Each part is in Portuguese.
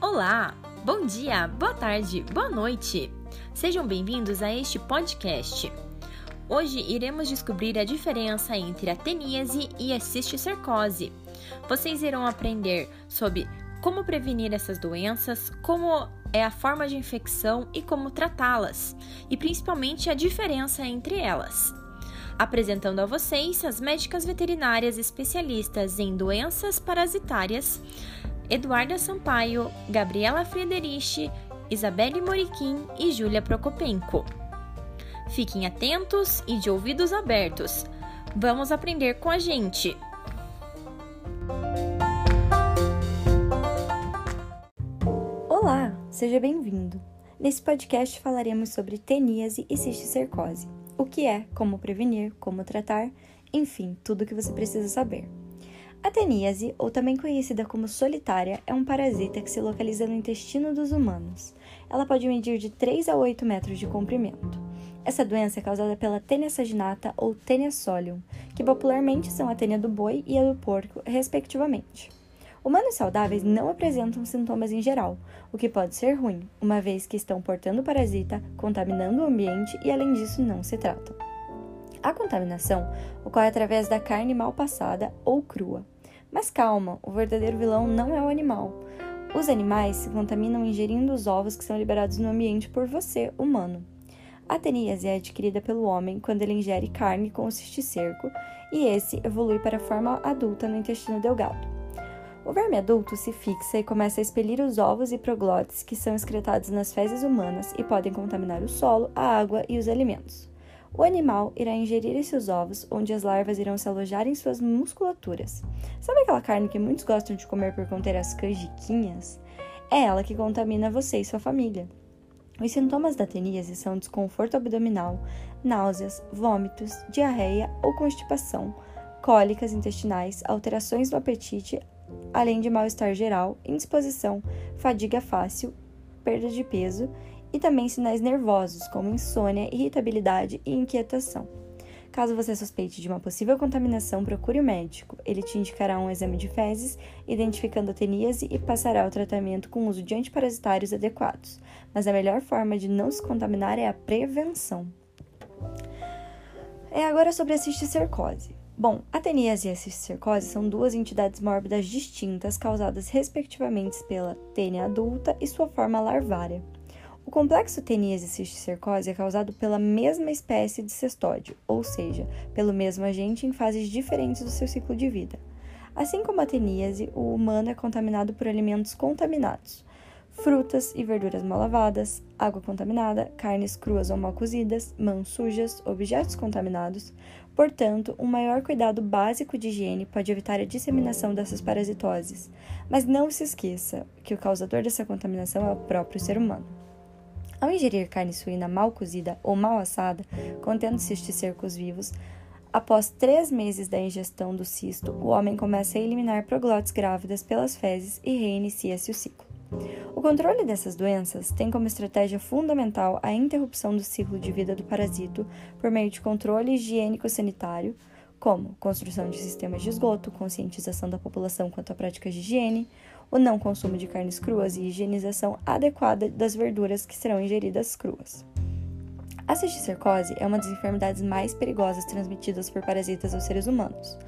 Olá, bom dia, boa tarde, boa noite. Sejam bem-vindos a este podcast. Hoje iremos descobrir a diferença entre a teníase e a cisticercose. Vocês irão aprender sobre como prevenir essas doenças, como é a forma de infecção e como tratá-las, e principalmente a diferença entre elas. Apresentando a vocês as médicas veterinárias especialistas em doenças parasitárias, Eduarda Sampaio, Gabriela Frederici, Isabelle Moriquim e Júlia Prokopenko. Fiquem atentos e de ouvidos abertos. Vamos aprender com a gente! Olá, seja bem-vindo. Nesse podcast falaremos sobre teníase e cisticercose. O que é, como prevenir, como tratar, enfim, tudo o que você precisa saber. A teníase, ou também conhecida como solitária, é um parasita que se localiza no intestino dos humanos. Ela pode medir de 3 a 8 metros de comprimento. Essa doença é causada pela tênia saginata ou tênia solium, que popularmente são a tênia do boi e a do porco, respectivamente. Humanos saudáveis não apresentam sintomas em geral, o que pode ser ruim, uma vez que estão portando parasita, contaminando o ambiente e, além disso, não se tratam. A contaminação ocorre através da carne mal passada ou crua. Mas calma, o verdadeiro vilão não é o animal. Os animais se contaminam ingerindo os ovos que são liberados no ambiente por você, humano. A teníase é adquirida pelo homem quando ele ingere carne com o cisticerco e esse evolui para a forma adulta no intestino delgado. O verme adulto se fixa e começa a expelir os ovos e proglotes que são excretados nas fezes humanas e podem contaminar o solo, a água e os alimentos. O animal irá ingerir esses ovos, onde as larvas irão se alojar em suas musculaturas. Sabe aquela carne que muitos gostam de comer por conter as canjiquinhas? É ela que contamina você e sua família. Os sintomas da teníase são desconforto abdominal, náuseas, vômitos, diarreia ou constipação, cólicas intestinais, alterações no apetite, além de mal-estar geral, indisposição, fadiga fácil, perda de peso e também sinais nervosos, como insônia, irritabilidade e inquietação. Caso você suspeite de uma possível contaminação, procure o médico. Ele te indicará um exame de fezes, identificando a teníase e passará o tratamento com o uso de antiparasitários adequados. Mas a melhor forma de não se contaminar é a prevenção. É agora sobre a cisticercose. Bom, a teníase e a cisticercose são duas entidades mórbidas distintas causadas respectivamente pela tênia adulta e sua forma larvária. O complexo teníase cisticercose é causado pela mesma espécie de cestódio, ou seja, pelo mesmo agente em fases diferentes do seu ciclo de vida. Assim como a teníase, o humano é contaminado por alimentos contaminados, frutas e verduras mal lavadas, água contaminada, carnes cruas ou mal cozidas, mãos sujas, objetos contaminados. Portanto, um maior cuidado básico de higiene pode evitar a disseminação dessas parasitoses. Mas não se esqueça que o causador dessa contaminação é o próprio ser humano. Ao ingerir carne suína mal cozida ou mal assada, contendo cisticercos vivos, após três meses da ingestão do cisto, o homem começa a eliminar proglotes grávidas pelas fezes e reinicia-se o ciclo. O controle dessas doenças tem como estratégia fundamental a interrupção do ciclo de vida do parasito por meio de controle higiênico-sanitário, como construção de sistemas de esgoto, conscientização da população quanto a práticas de higiene, o não consumo de carnes cruas e higienização adequada das verduras que serão ingeridas cruas. A cisticercose é uma das enfermidades mais perigosas transmitidas por parasitas aos seres humanos.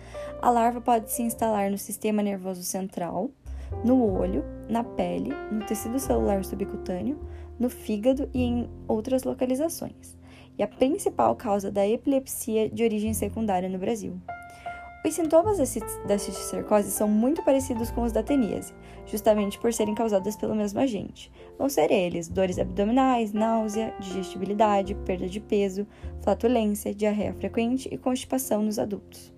A larva pode se instalar no sistema nervoso central, no olho, na pele, no tecido celular subcutâneo, no fígado e em outras localizações. E a principal causa da epilepsia de origem secundária no Brasil. Os sintomas da cisticercose são muito parecidos com os da teníase, justamente por serem causadas pelo mesmo agente. Vão ser eles dores abdominais, náusea, digestibilidade, perda de peso, flatulência, diarreia frequente e constipação nos adultos.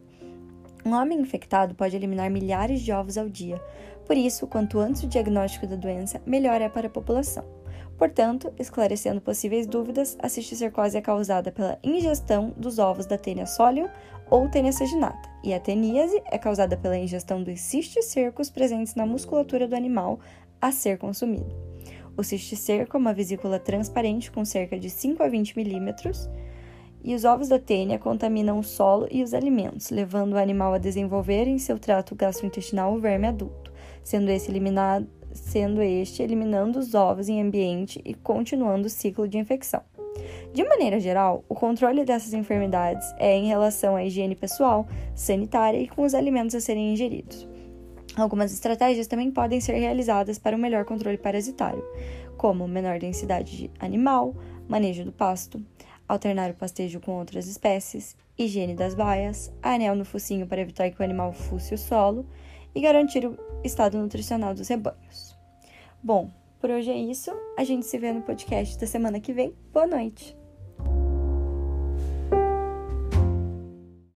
Um homem infectado pode eliminar milhares de ovos ao dia, por isso, quanto antes o diagnóstico da doença, melhor é para a população. Portanto, esclarecendo possíveis dúvidas, a cisticercose é causada pela ingestão dos ovos da tênia solium ou tênia saginata, e a teníase é causada pela ingestão dos cisticercos presentes na musculatura do animal a ser consumido. O cisticerco é uma vesícula transparente com cerca de 5 a 20 milímetros, e os ovos da tênia contaminam o solo e os alimentos, levando o animal a desenvolver em seu trato gastrointestinal o verme adulto, sendo esse eliminado sendo este eliminando os ovos em ambiente e continuando o ciclo de infecção. De maneira geral, o controle dessas enfermidades é em relação à higiene pessoal, sanitária e com os alimentos a serem ingeridos. Algumas estratégias também podem ser realizadas para um melhor controle parasitário, como menor densidade de animal, manejo do pasto, alternar o pastejo com outras espécies, higiene das baias, anel no focinho para evitar que o animal fusse o solo e garantir o estado nutricional dos rebanhos. Bom, por hoje é isso. A gente se vê no podcast da semana que vem. Boa noite!